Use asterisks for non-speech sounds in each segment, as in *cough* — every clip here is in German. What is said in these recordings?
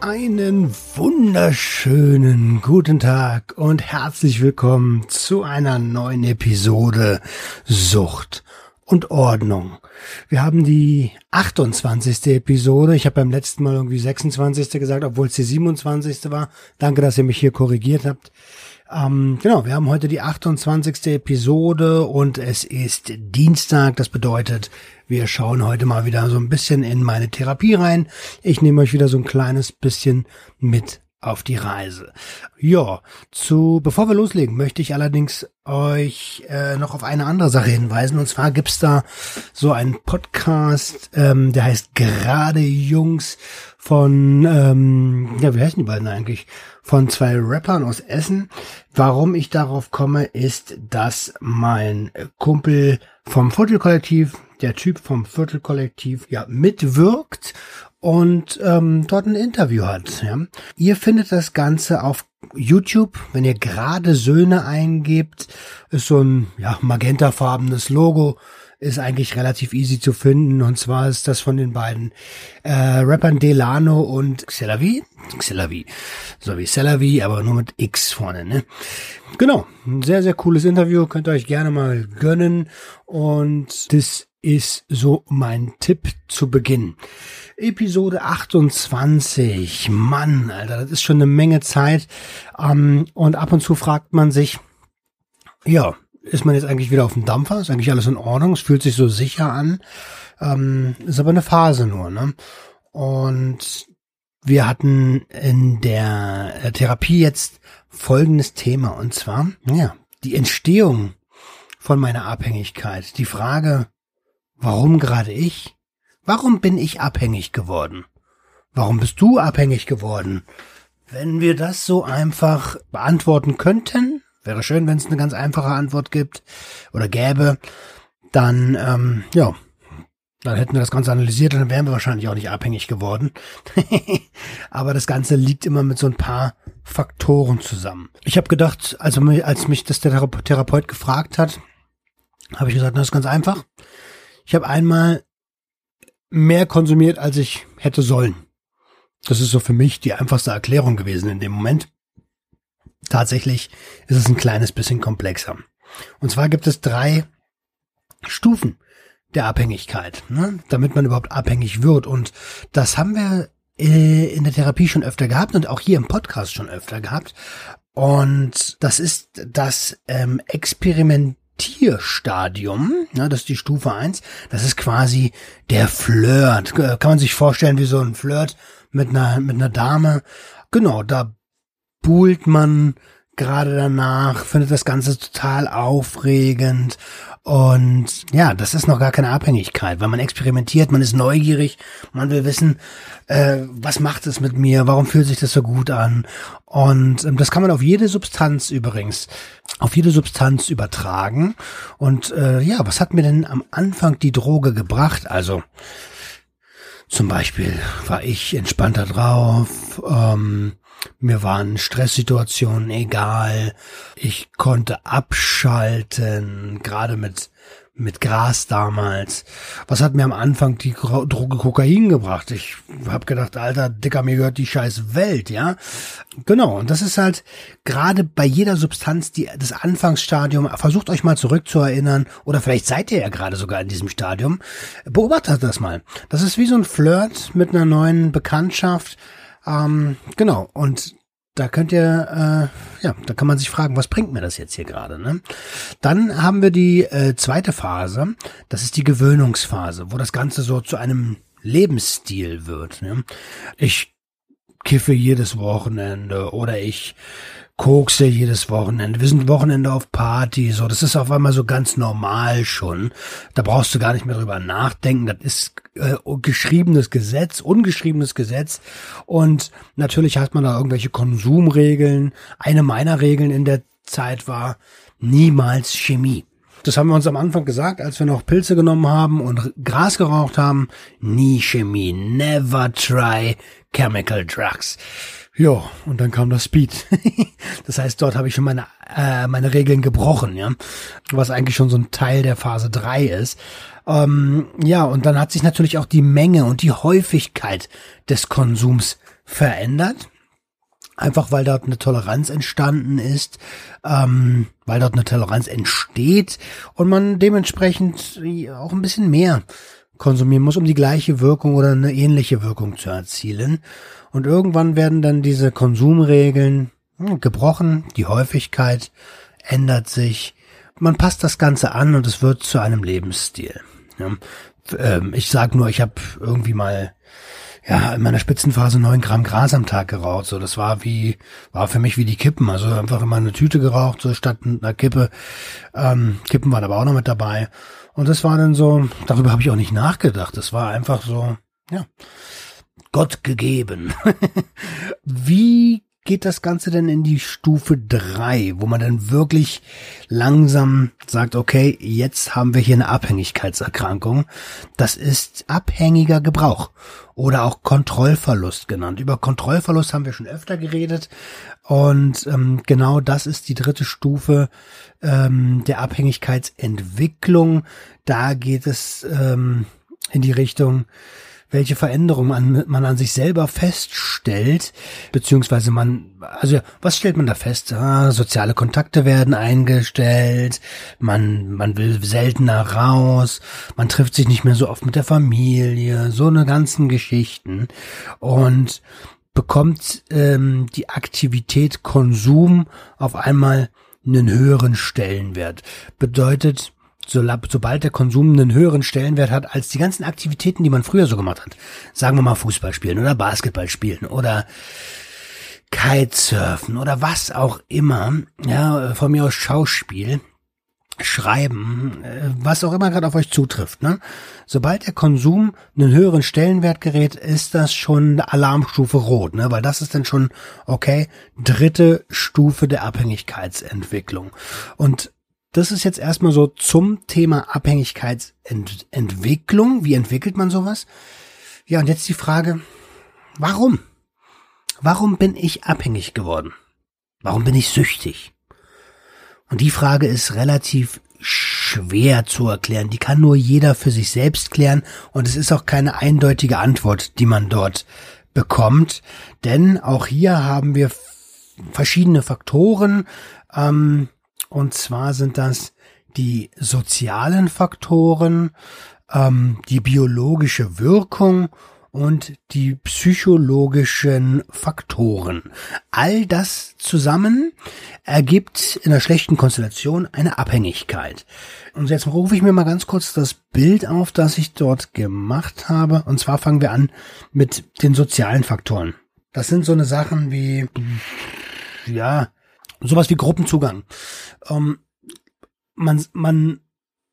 Einen wunderschönen guten Tag und herzlich willkommen zu einer neuen Episode Sucht und Ordnung. Wir haben die 28. Episode. Ich habe beim letzten Mal irgendwie 26. gesagt, obwohl es die 27. war. Danke, dass ihr mich hier korrigiert habt. Ähm, genau, wir haben heute die 28. Episode und es ist Dienstag. Das bedeutet, wir schauen heute mal wieder so ein bisschen in meine Therapie rein. Ich nehme euch wieder so ein kleines bisschen mit auf die Reise. Ja, zu bevor wir loslegen, möchte ich allerdings euch äh, noch auf eine andere Sache hinweisen. Und zwar gibt's da so einen Podcast, ähm, der heißt Gerade Jungs von, ähm, ja, wie heißen die beiden eigentlich? Von zwei Rappern aus Essen. Warum ich darauf komme, ist, dass mein Kumpel vom Viertelkollektiv, der Typ vom Viertelkollektiv, ja, mitwirkt und ähm, dort ein Interview hat. Ja. Ihr findet das Ganze auf YouTube, wenn ihr gerade Söhne eingebt, ist so ein ja, magentafarbenes Logo, ist eigentlich relativ easy zu finden. Und zwar ist das von den beiden äh, Rappern Delano und Xelavi. Xelavi. So wie Celavi, aber nur mit X vorne, ne? Genau. Ein sehr, sehr cooles Interview. Könnt ihr euch gerne mal gönnen. Und das ist so mein Tipp zu Beginn. Episode 28. Mann, Alter, das ist schon eine Menge Zeit. Ähm, und ab und zu fragt man sich, ja, ist man jetzt eigentlich wieder auf dem Dampfer? Ist eigentlich alles in Ordnung? Es fühlt sich so sicher an. Ähm, ist aber eine Phase nur, ne? Und wir hatten in der Therapie jetzt folgendes Thema und zwar, ja, die Entstehung von meiner Abhängigkeit. Die Frage, warum gerade ich? Warum bin ich abhängig geworden? Warum bist du abhängig geworden? Wenn wir das so einfach beantworten könnten, wäre schön, wenn es eine ganz einfache Antwort gibt oder gäbe, dann ähm, ja, dann hätten wir das Ganze analysiert und dann wären wir wahrscheinlich auch nicht abhängig geworden. *laughs* Aber das Ganze liegt immer mit so ein paar Faktoren zusammen. Ich habe gedacht, also als mich das der Therapeut gefragt hat, habe ich gesagt, das ist ganz einfach. Ich habe einmal mehr konsumiert, als ich hätte sollen. Das ist so für mich die einfachste Erklärung gewesen in dem Moment. Tatsächlich ist es ein kleines bisschen komplexer. Und zwar gibt es drei Stufen der Abhängigkeit, ne? damit man überhaupt abhängig wird. Und das haben wir äh, in der Therapie schon öfter gehabt und auch hier im Podcast schon öfter gehabt. Und das ist das ähm, Experiment Tierstadium, ja, das ist die Stufe eins. das ist quasi der Flirt. Kann man sich vorstellen wie so ein Flirt mit einer, mit einer Dame. Genau, da buhlt man gerade danach, findet das Ganze total aufregend. Und ja, das ist noch gar keine Abhängigkeit, weil man experimentiert, man ist neugierig, man will wissen, äh, was macht es mit mir, warum fühlt sich das so gut an? Und ähm, das kann man auf jede Substanz übrigens, auf jede Substanz übertragen. Und äh, ja, was hat mir denn am Anfang die Droge gebracht? Also zum Beispiel war ich entspannter drauf, ähm, mir waren Stresssituationen egal. Ich konnte abschalten, gerade mit mit Gras damals. Was hat mir am Anfang die Droge Kokain gebracht? Ich habe gedacht, alter Dicker, mir gehört die scheiß Welt, ja. Genau, und das ist halt gerade bei jeder Substanz die das Anfangsstadium. Versucht euch mal zurückzuerinnern oder vielleicht seid ihr ja gerade sogar in diesem Stadium. Beobachtet das mal. Das ist wie so ein Flirt mit einer neuen Bekanntschaft ähm, genau, und da könnt ihr, äh, ja, da kann man sich fragen, was bringt mir das jetzt hier gerade? Ne? Dann haben wir die äh, zweite Phase, das ist die Gewöhnungsphase, wo das Ganze so zu einem Lebensstil wird. Ne? Ich kiffe jedes Wochenende oder ich kokse jedes Wochenende. Wir sind Wochenende auf Party, so. Das ist auf einmal so ganz normal schon. Da brauchst du gar nicht mehr drüber nachdenken. Das ist äh, geschriebenes Gesetz, ungeschriebenes Gesetz. Und natürlich hat man da irgendwelche Konsumregeln. Eine meiner Regeln in der Zeit war niemals Chemie. Das haben wir uns am Anfang gesagt, als wir noch Pilze genommen haben und Gras geraucht haben. Nie Chemie, never try chemical drugs. Ja, und dann kam das Speed. *laughs* das heißt, dort habe ich schon meine, äh, meine Regeln gebrochen, ja. Was eigentlich schon so ein Teil der Phase 3 ist. Ähm, ja, und dann hat sich natürlich auch die Menge und die Häufigkeit des Konsums verändert. Einfach weil dort eine Toleranz entstanden ist, ähm, weil dort eine Toleranz entsteht und man dementsprechend auch ein bisschen mehr konsumieren muss, um die gleiche Wirkung oder eine ähnliche Wirkung zu erzielen. Und irgendwann werden dann diese Konsumregeln hm, gebrochen, die Häufigkeit ändert sich, man passt das Ganze an und es wird zu einem Lebensstil. Ja. Ähm, ich sag nur, ich habe irgendwie mal ja, in meiner Spitzenphase neun Gramm Gras am Tag geraucht. So, das war wie, war für mich wie die Kippen. Also einfach immer eine Tüte geraucht, so statt einer Kippe. Ähm, Kippen waren aber auch noch mit dabei. Und das war dann so, darüber habe ich auch nicht nachgedacht. Das war einfach so, ja, Gott gegeben. *laughs* Wie geht das Ganze denn in die Stufe drei, wo man dann wirklich langsam sagt, okay, jetzt haben wir hier eine Abhängigkeitserkrankung. Das ist abhängiger Gebrauch oder auch Kontrollverlust genannt. Über Kontrollverlust haben wir schon öfter geredet und ähm, genau das ist die dritte Stufe ähm, der Abhängigkeitsentwicklung. Da geht es ähm, in die Richtung, welche Veränderungen man, man an sich selber feststellt, beziehungsweise man, also was stellt man da fest? Ah, soziale Kontakte werden eingestellt, man, man will seltener raus, man trifft sich nicht mehr so oft mit der Familie, so eine ganzen Geschichten und bekommt ähm, die Aktivität Konsum auf einmal einen höheren Stellenwert. Bedeutet, so, sobald der Konsum einen höheren Stellenwert hat als die ganzen Aktivitäten, die man früher so gemacht hat. Sagen wir mal Fußball spielen oder Basketball spielen oder Kitesurfen oder was auch immer. Ja, von mir aus Schauspiel, Schreiben, äh, was auch immer gerade auf euch zutrifft. Ne? Sobald der Konsum einen höheren Stellenwert gerät, ist das schon Alarmstufe rot, ne? weil das ist dann schon, okay, dritte Stufe der Abhängigkeitsentwicklung. Und das ist jetzt erstmal so zum Thema Abhängigkeitsentwicklung. Wie entwickelt man sowas? Ja, und jetzt die Frage, warum? Warum bin ich abhängig geworden? Warum bin ich süchtig? Und die Frage ist relativ schwer zu erklären. Die kann nur jeder für sich selbst klären und es ist auch keine eindeutige Antwort, die man dort bekommt. Denn auch hier haben wir verschiedene Faktoren. Ähm, und zwar sind das die sozialen Faktoren, ähm, die biologische Wirkung und die psychologischen Faktoren. All das zusammen ergibt in einer schlechten Konstellation eine Abhängigkeit. Und jetzt rufe ich mir mal ganz kurz das Bild auf, das ich dort gemacht habe. Und zwar fangen wir an mit den sozialen Faktoren. Das sind so eine Sachen wie, ja, sowas wie Gruppenzugang. Ähm, man, man,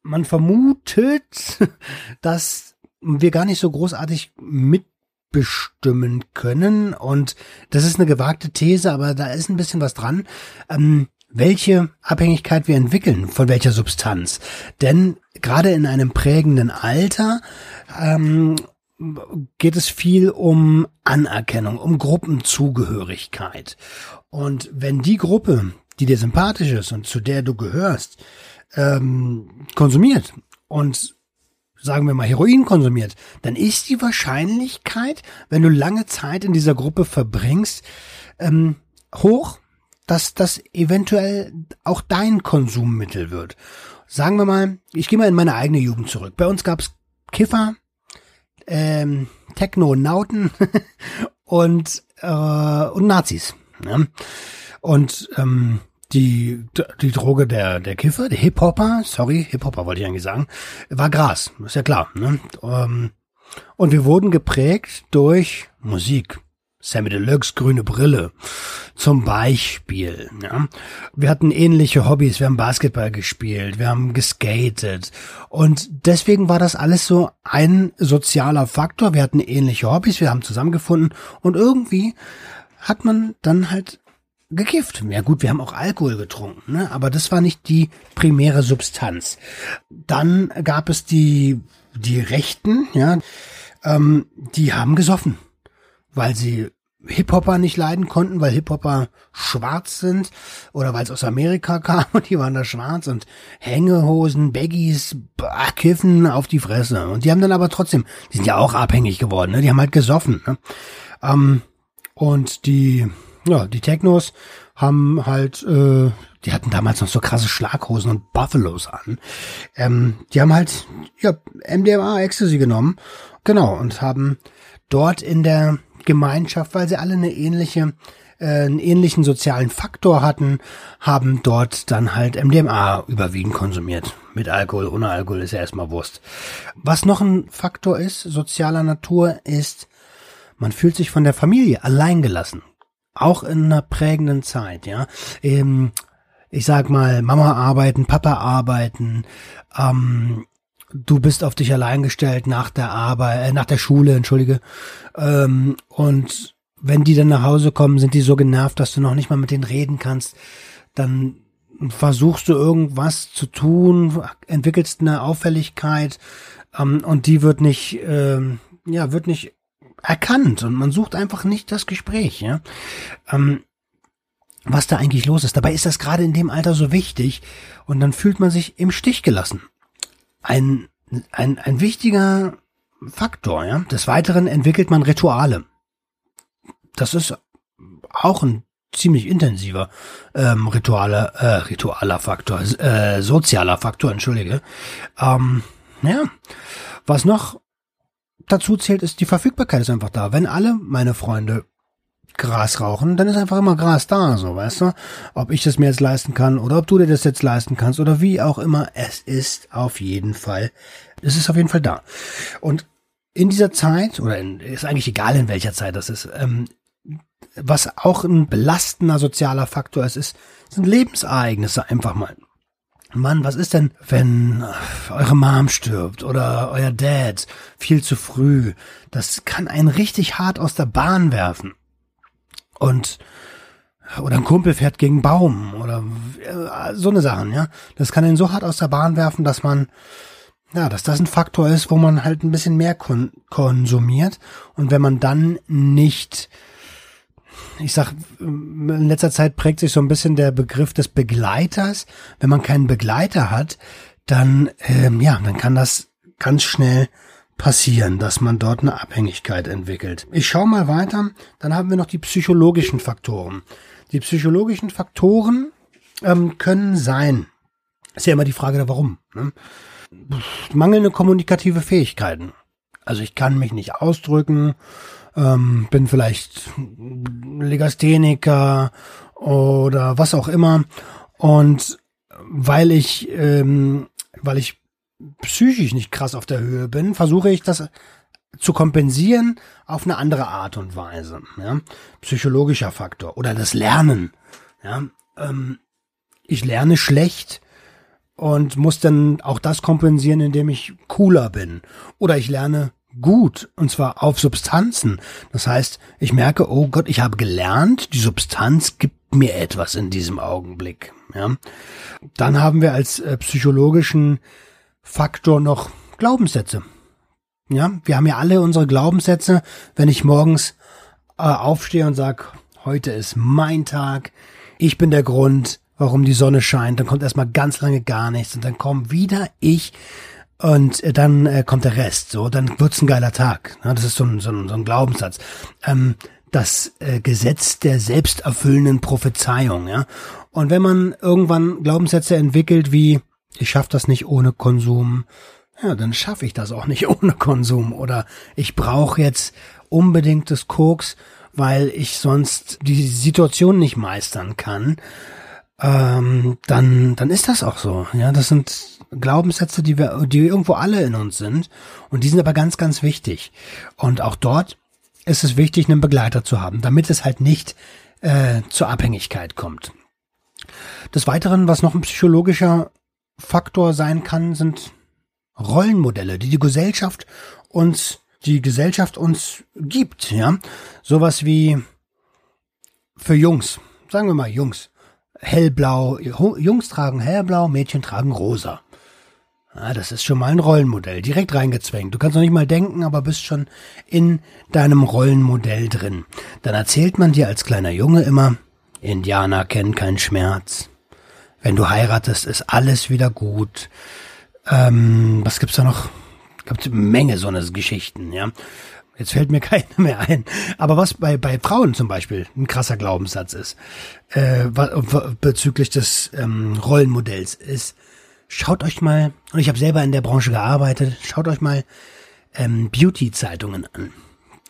man vermutet, *laughs* dass wir gar nicht so großartig mitbestimmen können. Und das ist eine gewagte These, aber da ist ein bisschen was dran. Ähm, welche Abhängigkeit wir entwickeln, von welcher Substanz. Denn gerade in einem prägenden Alter ähm, geht es viel um Anerkennung, um Gruppenzugehörigkeit. Und wenn die Gruppe, die dir sympathisch ist und zu der du gehörst, ähm, konsumiert und sagen wir mal Heroin konsumiert, dann ist die Wahrscheinlichkeit, wenn du lange Zeit in dieser Gruppe verbringst, ähm, hoch, dass das eventuell auch dein Konsummittel wird. Sagen wir mal, ich gehe mal in meine eigene Jugend zurück. Bei uns gab's Kiffer, ähm, Techno-Nauten *laughs* und, äh, und Nazis. Ne? Und ähm, die, die Droge der, der Kiffer, der Hip-Hopper, sorry, Hip-Hopper wollte ich eigentlich sagen, war Gras, ist ja klar. Ne? Ähm, und wir wurden geprägt durch Musik. Sammy Deluxe, grüne Brille. Zum Beispiel. Ja. Wir hatten ähnliche Hobbys. Wir haben Basketball gespielt, wir haben geskatet. Und deswegen war das alles so ein sozialer Faktor. Wir hatten ähnliche Hobbys, wir haben zusammengefunden. Und irgendwie hat man dann halt gekifft. Ja gut, wir haben auch Alkohol getrunken, ne? aber das war nicht die primäre Substanz. Dann gab es die, die Rechten, ja, ähm, die haben gesoffen, weil sie Hip-Hopper nicht leiden konnten, weil Hip-Hopper schwarz sind oder weil es aus Amerika *laughs* kam und die waren da schwarz und Hängehosen, Baggies, Kiffen auf die Fresse. Und die haben dann aber trotzdem, die sind ja auch abhängig geworden, ne? die haben halt gesoffen. Ne? Ähm, und die, ja, die Technos haben halt, äh, die hatten damals noch so krasse Schlaghosen und Buffalos an. Ähm, die haben halt, ja, MDMA Ecstasy genommen, genau, und haben dort in der Gemeinschaft, weil sie alle eine ähnliche äh, einen ähnlichen sozialen Faktor hatten, haben dort dann halt MDMA überwiegend konsumiert. Mit Alkohol, ohne Alkohol ist ja erstmal Wurst. Was noch ein Faktor ist, sozialer Natur, ist, man fühlt sich von der Familie alleingelassen. Auch in einer prägenden Zeit, ja. Ähm, ich sag mal, Mama arbeiten, Papa arbeiten, ähm, du bist auf dich allein gestellt nach der Arbeit, äh, nach der Schule, entschuldige. Ähm, und wenn die dann nach Hause kommen, sind die so genervt, dass du noch nicht mal mit denen reden kannst. Dann versuchst du irgendwas zu tun, entwickelst eine Auffälligkeit ähm, und die wird nicht, ähm, ja, wird nicht erkannt und man sucht einfach nicht das Gespräch, ja. Ähm, was da eigentlich los ist. Dabei ist das gerade in dem Alter so wichtig und dann fühlt man sich im Stich gelassen ein, ein, ein wichtiger Faktor. Ja? Des Weiteren entwickelt man Rituale. Das ist auch ein ziemlich intensiver ähm, Rituale, äh, ritualer Faktor, äh, sozialer Faktor, entschuldige. Ähm, ja, was noch dazu zählt, ist die Verfügbarkeit ist einfach da. Wenn alle meine Freunde Gras rauchen, dann ist einfach immer Gras da, so, weißt du? Ob ich das mir jetzt leisten kann oder ob du dir das jetzt leisten kannst oder wie auch immer, es ist auf jeden Fall, es ist auf jeden Fall da. Und in dieser Zeit, oder in, ist eigentlich egal in welcher Zeit das ist, ähm, was auch ein belastender sozialer Faktor ist, ist, sind Lebensereignisse einfach mal. Mann, was ist denn, wenn eure Mom stirbt oder euer Dad viel zu früh? Das kann einen richtig hart aus der Bahn werfen. Und oder ein Kumpel fährt gegen Baum oder äh, so eine Sachen, ja. Das kann ihn so hart aus der Bahn werfen, dass man, ja, dass das ein Faktor ist, wo man halt ein bisschen mehr kon konsumiert. Und wenn man dann nicht, ich sag, in letzter Zeit prägt sich so ein bisschen der Begriff des Begleiters. Wenn man keinen Begleiter hat, dann, ähm, ja, dann kann das ganz schnell passieren, dass man dort eine Abhängigkeit entwickelt. Ich schaue mal weiter, dann haben wir noch die psychologischen Faktoren. Die psychologischen Faktoren ähm, können sein, ist ja immer die Frage, warum. Ne? Mangelnde kommunikative Fähigkeiten. Also ich kann mich nicht ausdrücken, ähm, bin vielleicht Legastheniker oder was auch immer. Und weil ich, ähm, weil ich psychisch nicht krass auf der Höhe bin, versuche ich das zu kompensieren auf eine andere Art und Weise. Ja? Psychologischer Faktor oder das Lernen. Ja? Ähm, ich lerne schlecht und muss dann auch das kompensieren, indem ich cooler bin. Oder ich lerne gut und zwar auf Substanzen. Das heißt, ich merke, oh Gott, ich habe gelernt, die Substanz gibt mir etwas in diesem Augenblick. Ja? Dann haben wir als äh, psychologischen Faktor noch Glaubenssätze. Ja, wir haben ja alle unsere Glaubenssätze. Wenn ich morgens äh, aufstehe und sag, heute ist mein Tag, ich bin der Grund, warum die Sonne scheint, dann kommt erstmal ganz lange gar nichts und dann kommt wieder ich und äh, dann äh, kommt der Rest. So, dann wird's ein geiler Tag. Ja, das ist so ein, so ein, so ein Glaubenssatz. Ähm, das äh, Gesetz der selbsterfüllenden Prophezeiung. Ja, und wenn man irgendwann Glaubenssätze entwickelt wie ich schaffe das nicht ohne Konsum, ja, dann schaffe ich das auch nicht *laughs* ohne Konsum. Oder ich brauche jetzt unbedingt das Koks, weil ich sonst die Situation nicht meistern kann. Ähm, dann, dann ist das auch so. Ja, das sind Glaubenssätze, die wir, die irgendwo alle in uns sind. Und die sind aber ganz, ganz wichtig. Und auch dort ist es wichtig, einen Begleiter zu haben, damit es halt nicht äh, zur Abhängigkeit kommt. Des Weiteren, was noch ein psychologischer Faktor sein kann, sind Rollenmodelle, die die Gesellschaft uns, die Gesellschaft uns gibt, ja. Sowas wie für Jungs. sagen wir mal Jungs, hellblau, Jungs tragen hellblau, Mädchen tragen rosa. Ja, das ist schon mal ein Rollenmodell, direkt reingezwängt. Du kannst noch nicht mal denken, aber bist schon in deinem Rollenmodell drin. Dann erzählt man dir als kleiner Junge immer, Indianer kennen keinen Schmerz. Wenn du heiratest, ist alles wieder gut. Ähm, was gibt's da noch? Gibt eine Menge so eine Geschichten, ja. Jetzt fällt mir *laughs* keine mehr ein. Aber was bei, bei Frauen zum Beispiel ein krasser Glaubenssatz ist, äh, bezüglich des ähm, Rollenmodells ist, schaut euch mal, und ich habe selber in der Branche gearbeitet, schaut euch mal ähm, Beauty-Zeitungen an.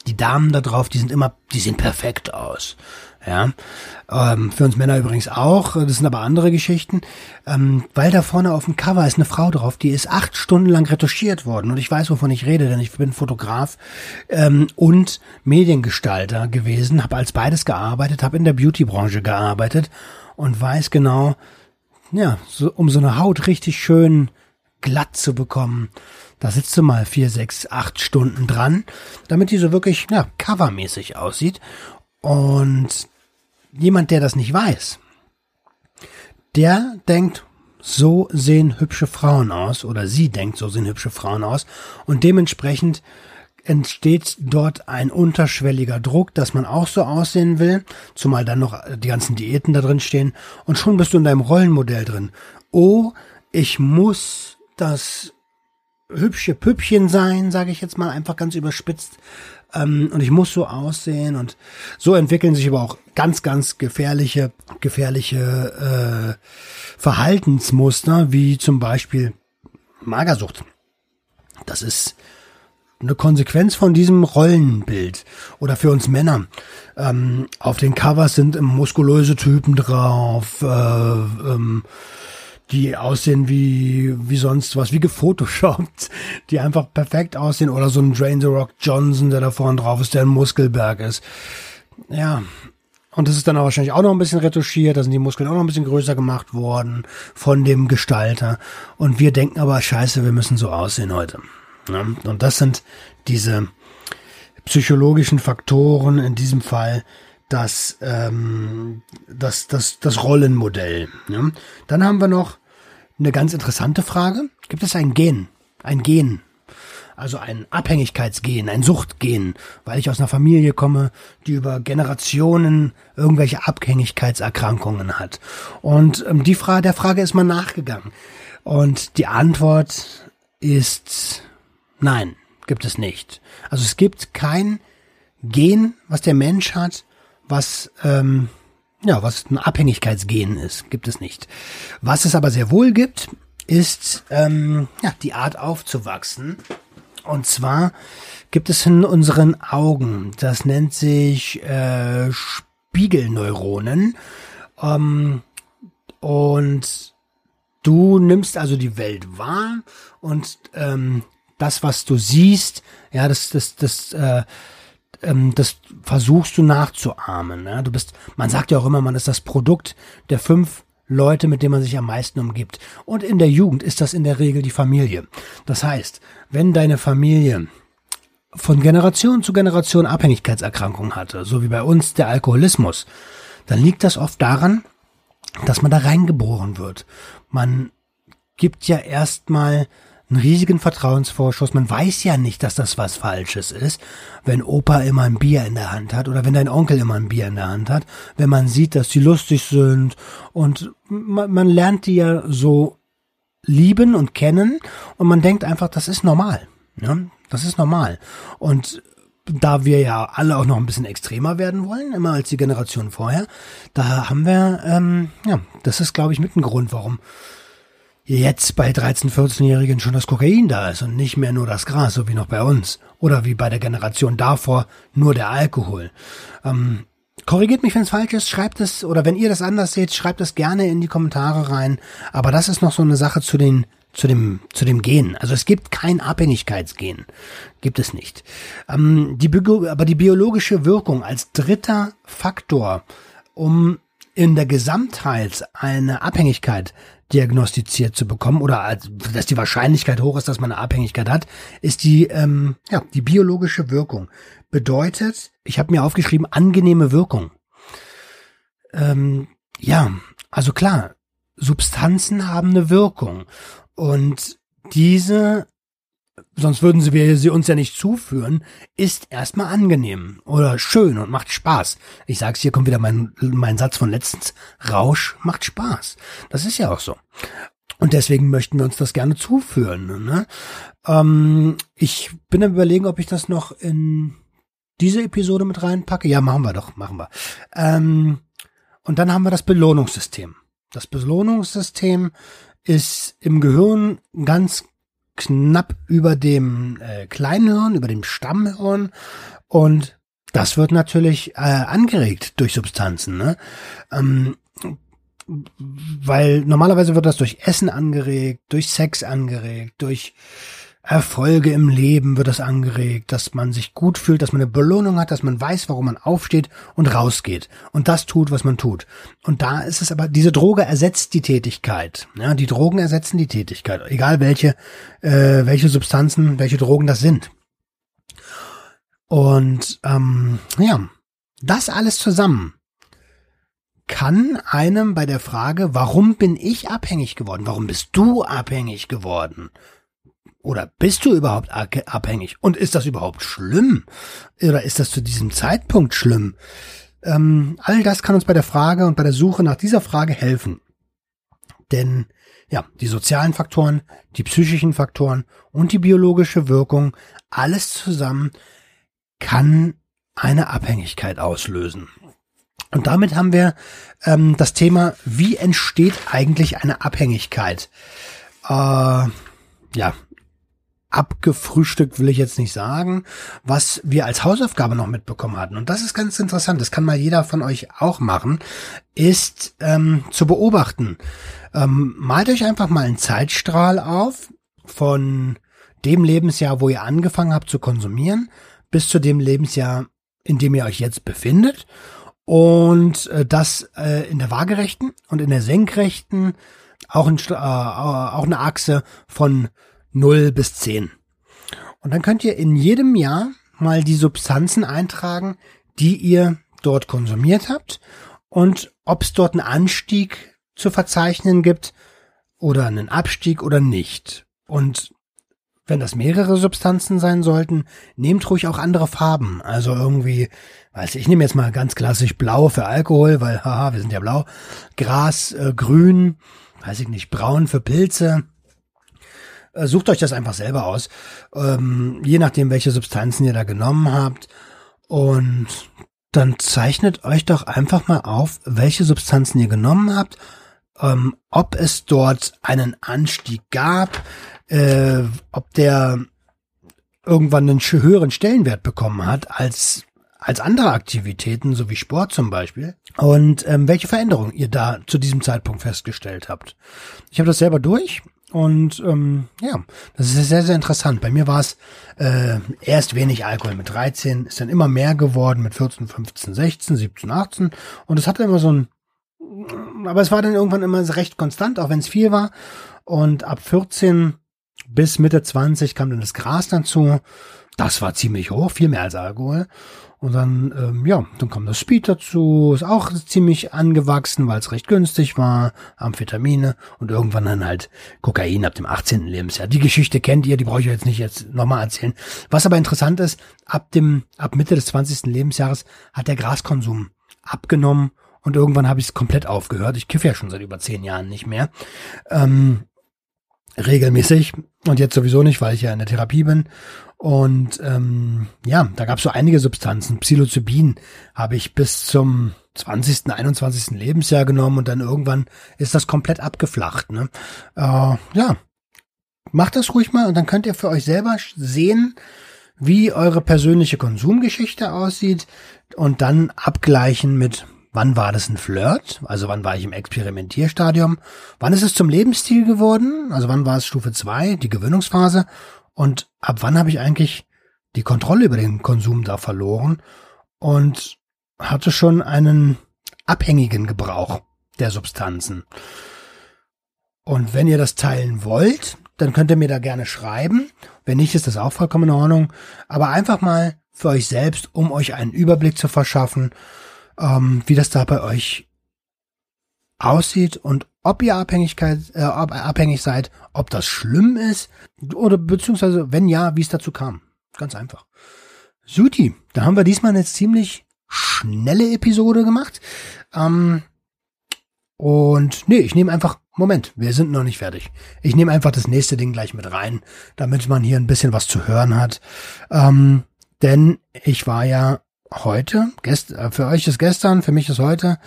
Die Damen da drauf, die sind immer, die sehen perfekt aus. Ja, ähm, für uns Männer übrigens auch. Das sind aber andere Geschichten, ähm, weil da vorne auf dem Cover ist eine Frau drauf, die ist acht Stunden lang retuschiert worden und ich weiß, wovon ich rede, denn ich bin Fotograf ähm, und Mediengestalter gewesen, habe als beides gearbeitet, habe in der Beauty-Branche gearbeitet und weiß genau, ja, so, um so eine Haut richtig schön glatt zu bekommen, da sitzt du mal vier, sechs, acht Stunden dran, damit die so wirklich, ja, covermäßig aussieht. Und jemand, der das nicht weiß, der denkt, so sehen hübsche Frauen aus oder sie denkt, so sehen hübsche Frauen aus und dementsprechend entsteht dort ein unterschwelliger Druck, dass man auch so aussehen will, zumal dann noch die ganzen Diäten da drin stehen und schon bist du in deinem Rollenmodell drin. Oh, ich muss das hübsche Püppchen sein, sage ich jetzt mal einfach ganz überspitzt, ähm, und ich muss so aussehen und so entwickeln sich aber auch ganz, ganz gefährliche, gefährliche äh, Verhaltensmuster, wie zum Beispiel Magersucht. Das ist eine Konsequenz von diesem Rollenbild. Oder für uns Männer. Ähm, auf den Covers sind muskulöse Typen drauf, äh, ähm, die aussehen wie, wie sonst was, wie gefotoshoppt, die einfach perfekt aussehen. Oder so ein Drain the Rock Johnson, der da vorne drauf ist, der ein Muskelberg ist. Ja. Und das ist dann auch wahrscheinlich auch noch ein bisschen retuschiert, da sind die Muskeln auch noch ein bisschen größer gemacht worden von dem Gestalter. Und wir denken aber, scheiße, wir müssen so aussehen heute. Und das sind diese psychologischen Faktoren in diesem Fall, das, ähm, das, das, das Rollenmodell. Ja? Dann haben wir noch eine ganz interessante Frage. Gibt es ein Gen? Ein Gen? Also ein Abhängigkeitsgen, ein Suchtgen, weil ich aus einer Familie komme, die über Generationen irgendwelche Abhängigkeitserkrankungen hat. Und ähm, die Frage, der Frage ist mal nachgegangen. Und die Antwort ist nein, gibt es nicht. Also es gibt kein Gen, was der Mensch hat, was ähm, ja, was ein Abhängigkeitsgen ist, gibt es nicht. Was es aber sehr wohl gibt, ist ähm, ja, die Art aufzuwachsen. Und zwar gibt es in unseren Augen, das nennt sich äh, Spiegelneuronen. Ähm, und du nimmst also die Welt wahr und ähm, das, was du siehst, ja, das, das, das, äh, ähm, das versuchst du nachzuahmen. Ne? Du bist, man sagt ja auch immer, man ist das Produkt der fünf Leute, mit denen man sich am meisten umgibt. Und in der Jugend ist das in der Regel die Familie. Das heißt, wenn deine Familie von Generation zu Generation Abhängigkeitserkrankungen hatte, so wie bei uns der Alkoholismus, dann liegt das oft daran, dass man da reingeboren wird. Man gibt ja erstmal einen riesigen Vertrauensvorschuss. Man weiß ja nicht, dass das was Falsches ist, wenn Opa immer ein Bier in der Hand hat oder wenn dein Onkel immer ein Bier in der Hand hat, wenn man sieht, dass die lustig sind und man, man lernt die ja so lieben und kennen und man denkt einfach, das ist normal. Ja, das ist normal. Und da wir ja alle auch noch ein bisschen extremer werden wollen, immer als die Generation vorher, da haben wir, ähm, ja, das ist, glaube ich, mit ein Grund, warum jetzt bei 13-, 14-Jährigen schon das Kokain da ist und nicht mehr nur das Gras, so wie noch bei uns. Oder wie bei der Generation davor nur der Alkohol. Ähm, korrigiert mich, wenn es falsch ist, schreibt es, oder wenn ihr das anders seht, schreibt es gerne in die Kommentare rein. Aber das ist noch so eine Sache zu den zu dem, zu dem Gen. Also es gibt kein Abhängigkeitsgen. Gibt es nicht. Ähm, die, aber die biologische Wirkung als dritter Faktor, um in der Gesamtheit eine Abhängigkeit diagnostiziert zu bekommen oder als, dass die Wahrscheinlichkeit hoch ist, dass man eine Abhängigkeit hat, ist die ähm, ja die biologische Wirkung. Bedeutet, ich habe mir aufgeschrieben angenehme Wirkung. ähm, ja, also klar, Substanzen haben eine Wirkung und diese sonst würden sie, wir sie uns ja nicht zuführen, ist erstmal angenehm oder schön und macht Spaß. Ich sag's hier, kommt wieder mein, mein Satz von letztens. Rausch macht Spaß. Das ist ja auch so. Und deswegen möchten wir uns das gerne zuführen. Ne? Ähm, ich bin am überlegen, ob ich das noch in diese Episode mit reinpacke. Ja, machen wir doch, machen wir. Ähm, und dann haben wir das Belohnungssystem. Das Belohnungssystem ist im Gehirn ganz knapp über dem äh, Kleinhirn, über dem Stammhirn und das wird natürlich äh, angeregt durch Substanzen, ne? Ähm, weil normalerweise wird das durch Essen angeregt, durch Sex angeregt, durch Erfolge im Leben wird das angeregt, dass man sich gut fühlt, dass man eine Belohnung hat, dass man weiß, warum man aufsteht und rausgeht und das tut, was man tut. Und da ist es aber, diese Droge ersetzt die Tätigkeit. Ja, die Drogen ersetzen die Tätigkeit, egal welche, äh, welche Substanzen, welche Drogen das sind. Und ähm, ja, das alles zusammen kann einem bei der Frage, warum bin ich abhängig geworden? Warum bist du abhängig geworden? Oder bist du überhaupt abhängig? Und ist das überhaupt schlimm? Oder ist das zu diesem Zeitpunkt schlimm? Ähm, all das kann uns bei der Frage und bei der Suche nach dieser Frage helfen. Denn ja, die sozialen Faktoren, die psychischen Faktoren und die biologische Wirkung, alles zusammen kann eine Abhängigkeit auslösen. Und damit haben wir ähm, das Thema, wie entsteht eigentlich eine Abhängigkeit? Äh, ja, abgefrühstückt will ich jetzt nicht sagen, was wir als Hausaufgabe noch mitbekommen hatten. Und das ist ganz interessant, das kann mal jeder von euch auch machen, ist ähm, zu beobachten. Ähm, malt euch einfach mal einen Zeitstrahl auf von dem Lebensjahr, wo ihr angefangen habt zu konsumieren, bis zu dem Lebensjahr, in dem ihr euch jetzt befindet. Und äh, das äh, in der waagerechten und in der senkrechten auch, ein, äh, auch eine Achse von 0 bis 10. Und dann könnt ihr in jedem Jahr mal die Substanzen eintragen, die ihr dort konsumiert habt und ob es dort einen Anstieg zu verzeichnen gibt oder einen Abstieg oder nicht. Und wenn das mehrere Substanzen sein sollten, nehmt ruhig auch andere Farben. Also irgendwie, weiß ich, ich nehme jetzt mal ganz klassisch blau für Alkohol, weil haha, wir sind ja blau. Gras, äh, grün, weiß ich nicht, braun für Pilze. Äh, sucht euch das einfach selber aus, ähm, je nachdem, welche Substanzen ihr da genommen habt. Und dann zeichnet euch doch einfach mal auf, welche Substanzen ihr genommen habt, ähm, ob es dort einen Anstieg gab, äh, ob der irgendwann einen höheren Stellenwert bekommen hat als als andere Aktivitäten, so wie Sport zum Beispiel, und ähm, welche Veränderungen ihr da zu diesem Zeitpunkt festgestellt habt. Ich habe das selber durch und ähm, ja, das ist sehr, sehr interessant. Bei mir war es äh, erst wenig Alkohol mit 13, ist dann immer mehr geworden mit 14, 15, 16, 17, 18 und es hatte immer so ein, aber es war dann irgendwann immer recht konstant, auch wenn es viel war. Und ab 14 bis Mitte 20 kam dann das Gras dazu. Das war ziemlich hoch, viel mehr als Alkohol. Und dann, ähm, ja, dann kam das Speed dazu, ist auch ziemlich angewachsen, weil es recht günstig war, Amphetamine und irgendwann dann halt Kokain ab dem 18. Lebensjahr. Die Geschichte kennt ihr, die brauche ich jetzt nicht jetzt nochmal erzählen. Was aber interessant ist, ab dem, ab Mitte des 20. Lebensjahres hat der Graskonsum abgenommen und irgendwann habe ich es komplett aufgehört. Ich kiffe ja schon seit über zehn Jahren nicht mehr. Ähm, regelmäßig und jetzt sowieso nicht, weil ich ja in der Therapie bin. Und ähm, ja, da gab es so einige Substanzen. Psilocybin habe ich bis zum 20., 21. Lebensjahr genommen und dann irgendwann ist das komplett abgeflacht. Ne? Äh, ja, macht das ruhig mal und dann könnt ihr für euch selber sehen, wie eure persönliche Konsumgeschichte aussieht und dann abgleichen mit, wann war das ein Flirt? Also wann war ich im Experimentierstadium? Wann ist es zum Lebensstil geworden? Also wann war es Stufe 2, die Gewöhnungsphase? Und ab wann habe ich eigentlich die Kontrolle über den Konsum da verloren und hatte schon einen abhängigen Gebrauch der Substanzen. Und wenn ihr das teilen wollt, dann könnt ihr mir da gerne schreiben. Wenn nicht, ist das auch vollkommen in Ordnung. Aber einfach mal für euch selbst, um euch einen Überblick zu verschaffen, ähm, wie das da bei euch aussieht und ob ihr Abhängigkeit, äh, ob, abhängig seid, ob das schlimm ist oder beziehungsweise wenn ja, wie es dazu kam. Ganz einfach. Suti, da haben wir diesmal eine ziemlich schnelle Episode gemacht. Ähm, und nee, ich nehme einfach, Moment, wir sind noch nicht fertig. Ich nehme einfach das nächste Ding gleich mit rein, damit man hier ein bisschen was zu hören hat. Ähm, denn ich war ja heute, gest, äh, für euch ist gestern, für mich ist heute,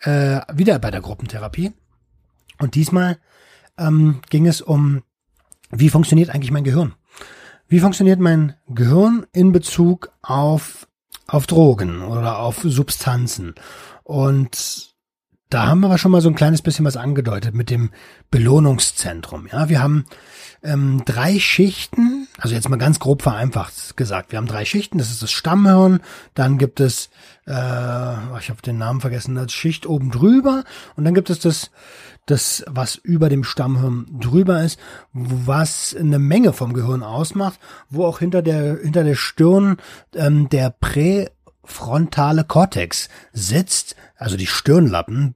äh, wieder bei der Gruppentherapie. Und diesmal ähm, ging es um, wie funktioniert eigentlich mein Gehirn? Wie funktioniert mein Gehirn in Bezug auf, auf Drogen oder auf Substanzen? Und da haben wir aber schon mal so ein kleines bisschen was angedeutet mit dem Belohnungszentrum. Ja, wir haben ähm, drei Schichten, also jetzt mal ganz grob vereinfacht gesagt, wir haben drei Schichten, das ist das Stammhirn, dann gibt es, äh, ich habe den Namen vergessen, das Schicht oben drüber. Und dann gibt es das, das, was über dem Stammhirn drüber ist, was eine Menge vom Gehirn ausmacht, wo auch hinter der, hinter der Stirn ähm, der präfrontale Kortex sitzt, also die Stirnlappen,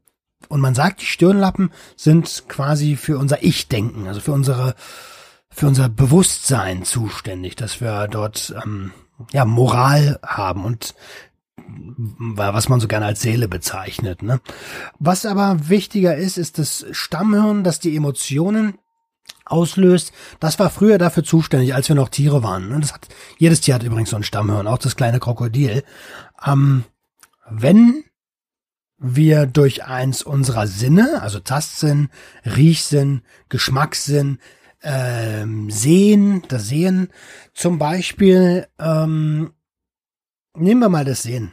und man sagt, die Stirnlappen sind quasi für unser Ich-Denken, also für unsere für unser Bewusstsein zuständig, dass wir dort ähm, ja Moral haben und was man so gerne als Seele bezeichnet. Ne? Was aber wichtiger ist, ist das Stammhirn, das die Emotionen auslöst. Das war früher dafür zuständig, als wir noch Tiere waren. Ne? Das hat, jedes Tier hat übrigens so ein Stammhirn, auch das kleine Krokodil. Ähm, wenn wir durch eins unserer Sinne, also Tastsinn, Riechsinn, Geschmackssinn, ähm, Sehen, das Sehen zum Beispiel, ähm, nehmen wir mal das Sehen.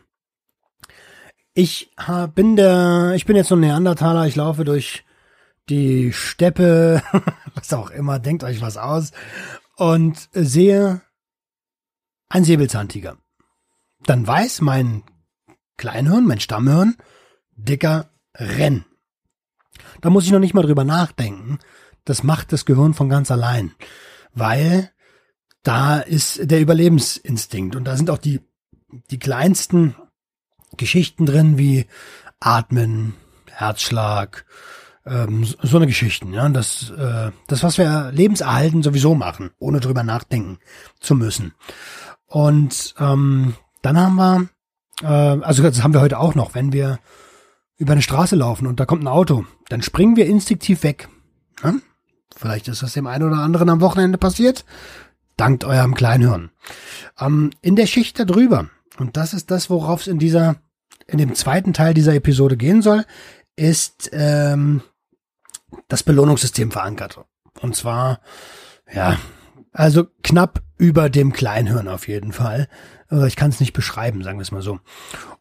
Ich bin der, ich bin jetzt so ein Neandertaler, ich laufe durch die Steppe, *laughs* was auch immer, denkt euch was aus, und sehe ein Säbelzahntiger. Dann weiß mein Kleinhirn, mein Stammhirn, dicker, renn. Da muss ich noch nicht mal drüber nachdenken. Das macht das Gehirn von ganz allein. Weil da ist der Überlebensinstinkt und da sind auch die, die kleinsten Geschichten drin wie Atmen, Herzschlag, ähm, so eine Geschichten, ja, das, äh, das, was wir lebenserhalten sowieso machen, ohne drüber nachdenken zu müssen. Und ähm, dann haben wir, äh, also das haben wir heute auch noch, wenn wir über eine Straße laufen und da kommt ein Auto, dann springen wir instinktiv weg. Ja? Vielleicht ist das dem einen oder anderen am Wochenende passiert. Dankt eurem Kleinhirn. Ähm, in der Schicht da drüber, und das ist das, worauf es in dieser, in dem zweiten Teil dieser Episode gehen soll, ist ähm, das Belohnungssystem verankert. Und zwar, ja, also knapp über dem Kleinhirn auf jeden Fall. Äh, ich kann es nicht beschreiben, sagen wir es mal so.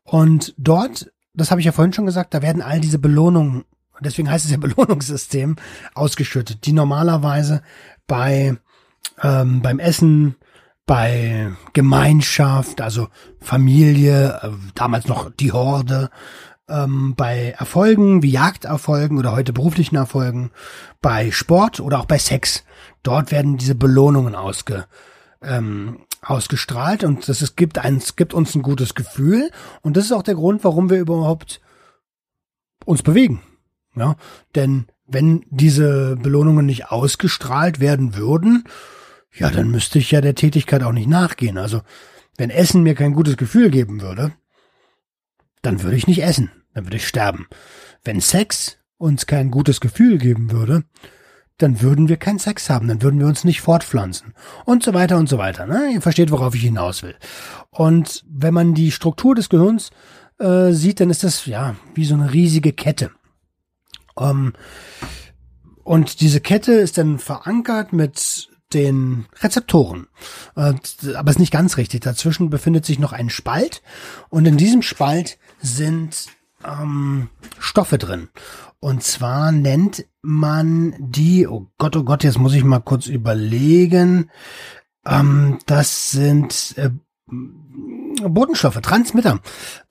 Und dort das habe ich ja vorhin schon gesagt, da werden all diese Belohnungen, deswegen heißt es ja *laughs* Belohnungssystem, ausgeschüttet, die normalerweise bei ähm, beim Essen, bei Gemeinschaft, also Familie, äh, damals noch die Horde, ähm, bei Erfolgen wie Jagderfolgen oder heute beruflichen Erfolgen, bei Sport oder auch bei Sex. Dort werden diese Belohnungen ausge, ähm, ausgestrahlt und das es gibt ein, es gibt uns ein gutes Gefühl und das ist auch der Grund, warum wir überhaupt uns bewegen. Ja, denn wenn diese Belohnungen nicht ausgestrahlt werden würden, ja, dann müsste ich ja der Tätigkeit auch nicht nachgehen. Also, wenn Essen mir kein gutes Gefühl geben würde, dann würde ich nicht essen, dann würde ich sterben. Wenn Sex uns kein gutes Gefühl geben würde, dann würden wir keinen Sex haben, dann würden wir uns nicht fortpflanzen und so weiter und so weiter. Ne? Ihr versteht, worauf ich hinaus will. Und wenn man die Struktur des Gehirns äh, sieht, dann ist das ja wie so eine riesige Kette. Ähm, und diese Kette ist dann verankert mit den Rezeptoren. Äh, aber ist nicht ganz richtig. Dazwischen befindet sich noch ein Spalt und in diesem Spalt sind ähm, Stoffe drin. Und zwar nennt man die, oh Gott, oh Gott, jetzt muss ich mal kurz überlegen. Ähm, das sind äh, Botenstoffe, Transmitter.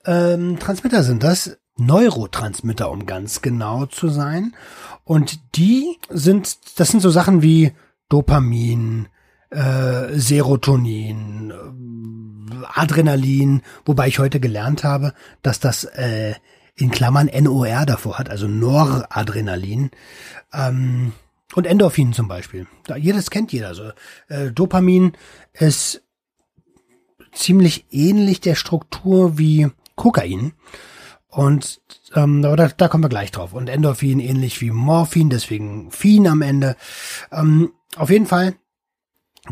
Ähm, Transmitter sind das, Neurotransmitter, um ganz genau zu sein. Und die sind, das sind so Sachen wie Dopamin, äh, Serotonin, äh, Adrenalin, wobei ich heute gelernt habe, dass das äh, in Klammern NOR davor hat, also Noradrenalin. Ähm, und Endorphin zum Beispiel. Da, jedes kennt jeder. Also, äh, Dopamin ist ziemlich ähnlich der Struktur wie Kokain. Und ähm, da, da kommen wir gleich drauf. Und Endorphin ähnlich wie Morphin, deswegen Phin am Ende. Ähm, auf jeden Fall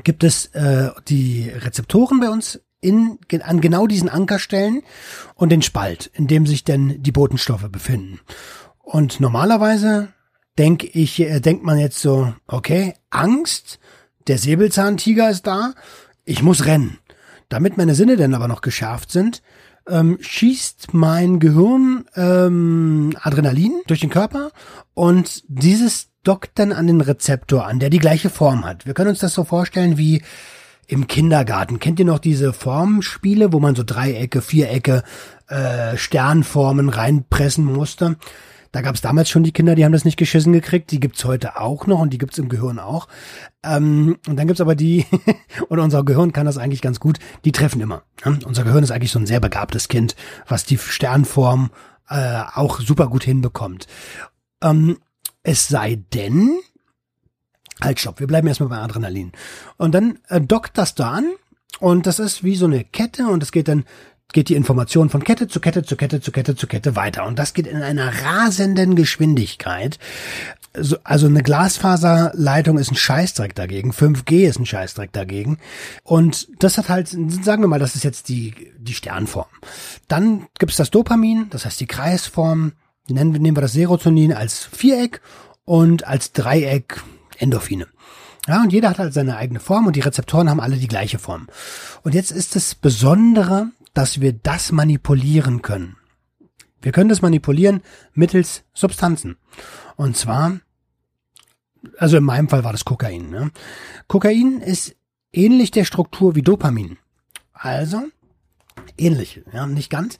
gibt es äh, die Rezeptoren bei uns in, an genau diesen Ankerstellen und den Spalt, in dem sich denn die Botenstoffe befinden. Und normalerweise denke ich, äh, denkt man jetzt so, okay, Angst, der Säbelzahntiger ist da, ich muss rennen. Damit meine Sinne denn aber noch geschärft sind, ähm, schießt mein Gehirn ähm, Adrenalin durch den Körper und dieses dockt dann an den Rezeptor an, der die gleiche Form hat. Wir können uns das so vorstellen wie im Kindergarten. Kennt ihr noch diese Formenspiele, wo man so Dreiecke, Vierecke, äh, Sternformen reinpressen musste? Da gab es damals schon die Kinder, die haben das nicht geschissen gekriegt. Die gibt's heute auch noch und die gibt's im Gehirn auch. Ähm, und dann gibt's aber die, *laughs* und unser Gehirn kann das eigentlich ganz gut, die treffen immer. Ne? Unser Gehirn ist eigentlich so ein sehr begabtes Kind, was die Sternform äh, auch super gut hinbekommt. Ähm, es sei denn, halt stopp, wir bleiben erstmal bei Adrenalin. Und dann äh, dockt das da an und das ist wie so eine Kette und es geht dann geht die Information von Kette zu Kette zu Kette zu Kette zu Kette weiter. Und das geht in einer rasenden Geschwindigkeit. Also eine Glasfaserleitung ist ein Scheißdreck dagegen. 5G ist ein Scheißdreck dagegen. Und das hat halt, sagen wir mal, das ist jetzt die, die Sternform. Dann gibt's das Dopamin, das heißt die Kreisform. Nehmen wir das Serotonin als Viereck und als Dreieck Endorphine. Ja, und jeder hat halt seine eigene Form und die Rezeptoren haben alle die gleiche Form. Und jetzt ist das Besondere dass wir das manipulieren können. Wir können das manipulieren mittels Substanzen. Und zwar, also in meinem Fall war das Kokain. Ne? Kokain ist ähnlich der Struktur wie Dopamin. Also, ähnlich, ja, nicht ganz,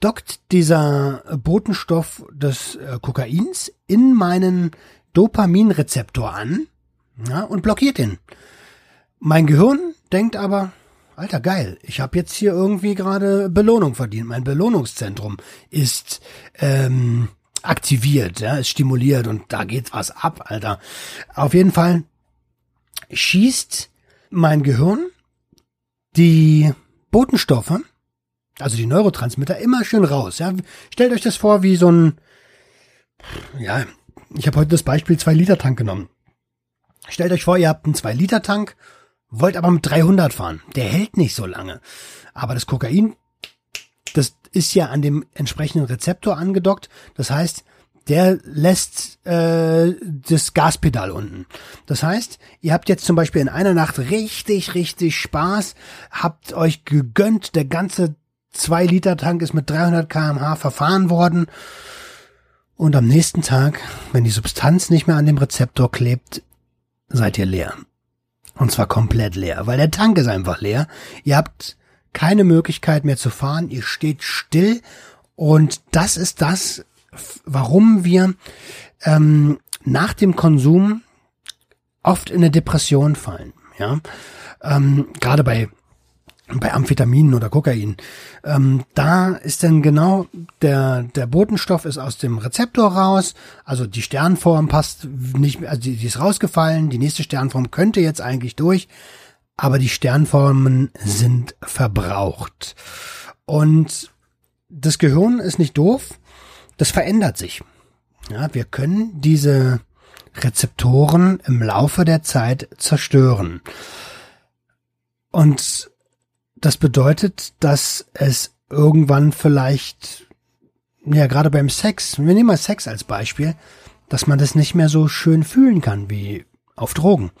dockt dieser Botenstoff des äh, Kokains in meinen Dopaminrezeptor an ja, und blockiert ihn. Mein Gehirn denkt aber, Alter, geil. Ich habe jetzt hier irgendwie gerade Belohnung verdient. Mein Belohnungszentrum ist ähm, aktiviert, ja, ist stimuliert und da geht was ab, Alter. Auf jeden Fall schießt mein Gehirn die Botenstoffe, also die Neurotransmitter, immer schön raus. Ja. Stellt euch das vor wie so ein, ja, ich habe heute das Beispiel 2-Liter-Tank genommen. Stellt euch vor, ihr habt einen 2-Liter-Tank wollt aber mit 300 fahren. Der hält nicht so lange. Aber das Kokain, das ist ja an dem entsprechenden Rezeptor angedockt. Das heißt, der lässt äh, das Gaspedal unten. Das heißt, ihr habt jetzt zum Beispiel in einer Nacht richtig, richtig Spaß, habt euch gegönnt, der ganze 2 Liter Tank ist mit 300 kmh verfahren worden. Und am nächsten Tag, wenn die Substanz nicht mehr an dem Rezeptor klebt, seid ihr leer. Und zwar komplett leer, weil der Tank ist einfach leer. Ihr habt keine Möglichkeit mehr zu fahren. Ihr steht still. Und das ist das, warum wir ähm, nach dem Konsum oft in eine Depression fallen. Ja, ähm, gerade bei bei Amphetaminen oder Kokain. Ähm, da ist dann genau der, der Botenstoff ist aus dem Rezeptor raus, also die Sternform passt nicht mehr, also die, die ist rausgefallen, die nächste Sternform könnte jetzt eigentlich durch, aber die Sternformen sind verbraucht. Und das Gehirn ist nicht doof, das verändert sich. Ja, wir können diese Rezeptoren im Laufe der Zeit zerstören. Und das bedeutet, dass es irgendwann vielleicht, ja, gerade beim Sex, wir nehmen mal Sex als Beispiel, dass man das nicht mehr so schön fühlen kann wie auf Drogen.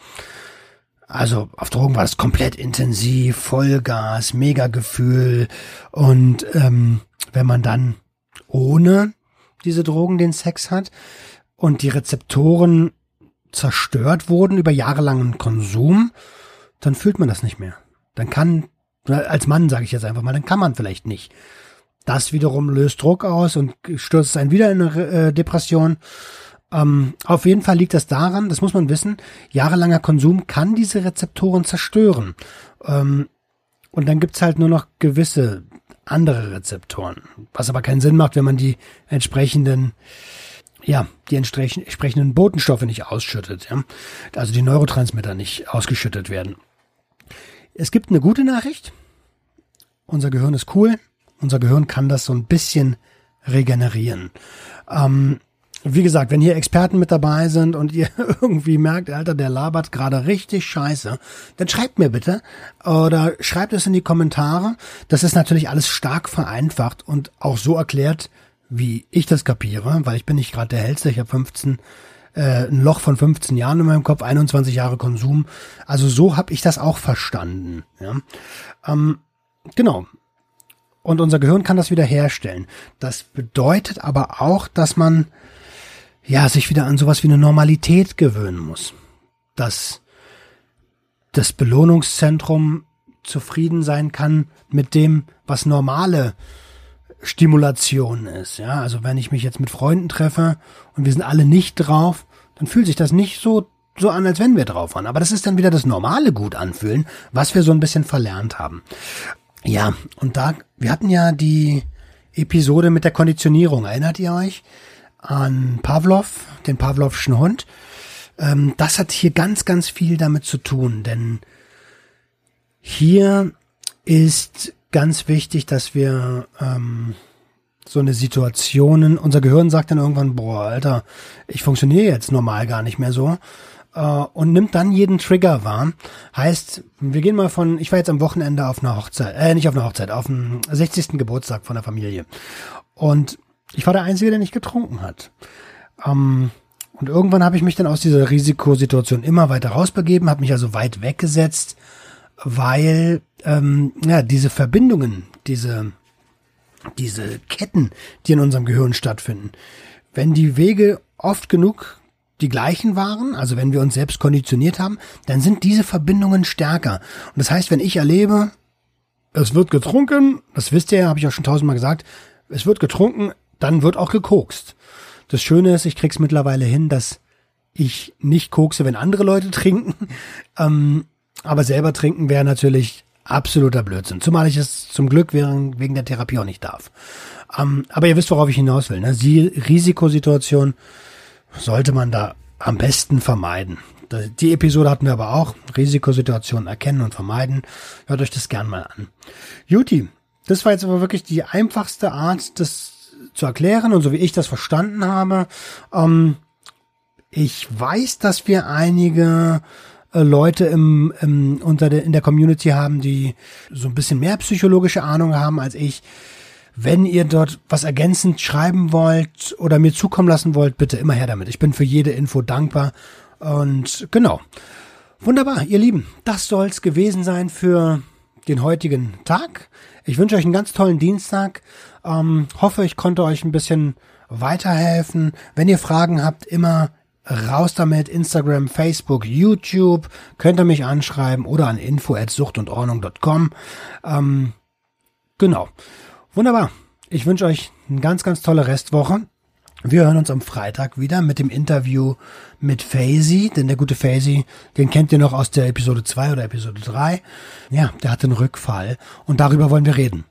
Also auf Drogen war es komplett intensiv, Vollgas, Mega-Gefühl. Und ähm, wenn man dann ohne diese Drogen den Sex hat und die Rezeptoren zerstört wurden über jahrelangen Konsum, dann fühlt man das nicht mehr. Dann kann als Mann sage ich jetzt einfach mal, dann kann man vielleicht nicht. Das wiederum löst Druck aus und stürzt einen wieder in eine äh, Depression. Ähm, auf jeden Fall liegt das daran, das muss man wissen, jahrelanger Konsum kann diese Rezeptoren zerstören. Ähm, und dann gibt's halt nur noch gewisse andere Rezeptoren. Was aber keinen Sinn macht, wenn man die entsprechenden ja, die entsprechenden Botenstoffe nicht ausschüttet, ja. Also die Neurotransmitter nicht ausgeschüttet werden. Es gibt eine gute Nachricht. Unser Gehirn ist cool. Unser Gehirn kann das so ein bisschen regenerieren. Ähm, wie gesagt, wenn hier Experten mit dabei sind und ihr *laughs* irgendwie merkt, Alter, der labert gerade richtig scheiße, dann schreibt mir bitte oder schreibt es in die Kommentare. Das ist natürlich alles stark vereinfacht und auch so erklärt, wie ich das kapiere, weil ich bin nicht gerade der Hellste, ich habe 15 äh, ein Loch von 15 Jahren in meinem Kopf, 21 Jahre Konsum. Also so habe ich das auch verstanden. Ja? Ähm, genau. Und unser Gehirn kann das wieder herstellen. Das bedeutet aber auch, dass man ja, sich wieder an sowas wie eine Normalität gewöhnen muss. Dass das Belohnungszentrum zufrieden sein kann mit dem, was normale Stimulation ist. Ja, also wenn ich mich jetzt mit Freunden treffe und wir sind alle nicht drauf, dann fühlt sich das nicht so so an, als wenn wir drauf waren. Aber das ist dann wieder das normale gut anfühlen, was wir so ein bisschen verlernt haben. Ja, und da, wir hatten ja die Episode mit der Konditionierung. Erinnert ihr euch? an Pavlov, den Pavlovschen Hund. Ähm, das hat hier ganz, ganz viel damit zu tun, denn hier ist ganz wichtig, dass wir ähm, so eine Situationen, unser Gehirn sagt dann irgendwann, boah, Alter, ich funktioniere jetzt normal gar nicht mehr so äh, und nimmt dann jeden Trigger wahr. Heißt, wir gehen mal von, ich war jetzt am Wochenende auf einer Hochzeit, äh, nicht auf einer Hochzeit, auf dem 60. Geburtstag von der Familie. Und ich war der Einzige, der nicht getrunken hat. Ähm, und irgendwann habe ich mich dann aus dieser Risikosituation immer weiter rausbegeben, habe mich also weit weggesetzt, weil ähm, ja diese Verbindungen, diese diese Ketten, die in unserem Gehirn stattfinden, wenn die Wege oft genug die gleichen waren, also wenn wir uns selbst konditioniert haben, dann sind diese Verbindungen stärker. Und das heißt, wenn ich erlebe, es wird getrunken, das wisst ihr habe ich auch schon tausendmal gesagt, es wird getrunken, dann wird auch gekokst. Das Schöne ist, ich krieg's mittlerweile hin, dass ich nicht kokse, wenn andere Leute *laughs* trinken. Ähm, aber selber trinken wäre natürlich absoluter Blödsinn. Zumal ich es zum Glück wegen, der Therapie auch nicht darf. Ähm, aber ihr wisst, worauf ich hinaus will. Ne? Die Risikosituation sollte man da am besten vermeiden. Die Episode hatten wir aber auch. Risikosituationen erkennen und vermeiden. Hört euch das gern mal an. Juti, das war jetzt aber wirklich die einfachste Art, das zu erklären und so wie ich das verstanden habe. Ähm, ich weiß, dass wir einige äh, Leute im, im, unter der, in der Community haben, die so ein bisschen mehr psychologische Ahnung haben als ich. Wenn ihr dort was ergänzend schreiben wollt oder mir zukommen lassen wollt, bitte immer her damit. Ich bin für jede Info dankbar. Und genau. Wunderbar, ihr Lieben. Das soll's gewesen sein für den heutigen Tag. Ich wünsche euch einen ganz tollen Dienstag. Ähm, hoffe, ich konnte euch ein bisschen weiterhelfen. Wenn ihr Fragen habt, immer raus damit. Instagram, Facebook, YouTube. Könnt ihr mich anschreiben oder an info at suchtundordnung.com. Ähm, genau. Wunderbar. Ich wünsche euch eine ganz, ganz tolle Restwoche. Wir hören uns am Freitag wieder mit dem Interview mit Faisy, denn der gute Faisy, den kennt ihr noch aus der Episode 2 oder Episode 3. Ja, der hatte einen Rückfall und darüber wollen wir reden.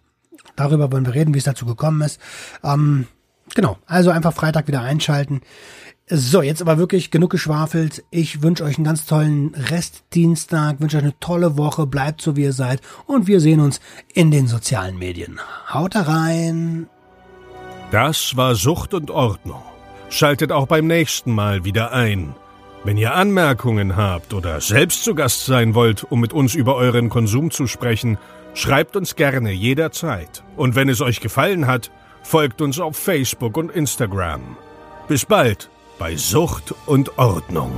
Darüber wollen wir reden, wie es dazu gekommen ist. Ähm, genau, also einfach Freitag wieder einschalten. So, jetzt aber wirklich genug geschwafelt. Ich wünsche euch einen ganz tollen Restdienstag, wünsche euch eine tolle Woche, bleibt so wie ihr seid und wir sehen uns in den sozialen Medien. Haut rein! Das war Sucht und Ordnung. Schaltet auch beim nächsten Mal wieder ein. Wenn ihr Anmerkungen habt oder selbst zu Gast sein wollt, um mit uns über euren Konsum zu sprechen, schreibt uns gerne jederzeit. Und wenn es euch gefallen hat, folgt uns auf Facebook und Instagram. Bis bald bei Sucht und Ordnung.